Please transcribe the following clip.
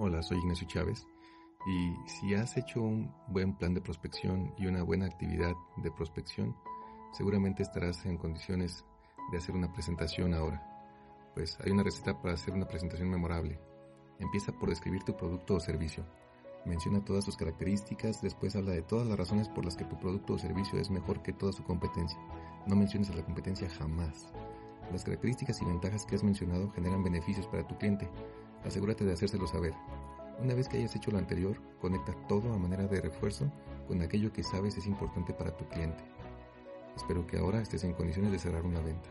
Hola, soy Ignacio Chávez y si has hecho un buen plan de prospección y una buena actividad de prospección, seguramente estarás en condiciones de hacer una presentación ahora. Pues hay una receta para hacer una presentación memorable. Empieza por describir tu producto o servicio. Menciona todas sus características, después habla de todas las razones por las que tu producto o servicio es mejor que toda su competencia. No menciones a la competencia jamás. Las características y ventajas que has mencionado generan beneficios para tu cliente, asegúrate de hacérselo saber. Una vez que hayas hecho lo anterior, conecta todo a manera de refuerzo con aquello que sabes es importante para tu cliente. Espero que ahora estés en condiciones de cerrar una venta.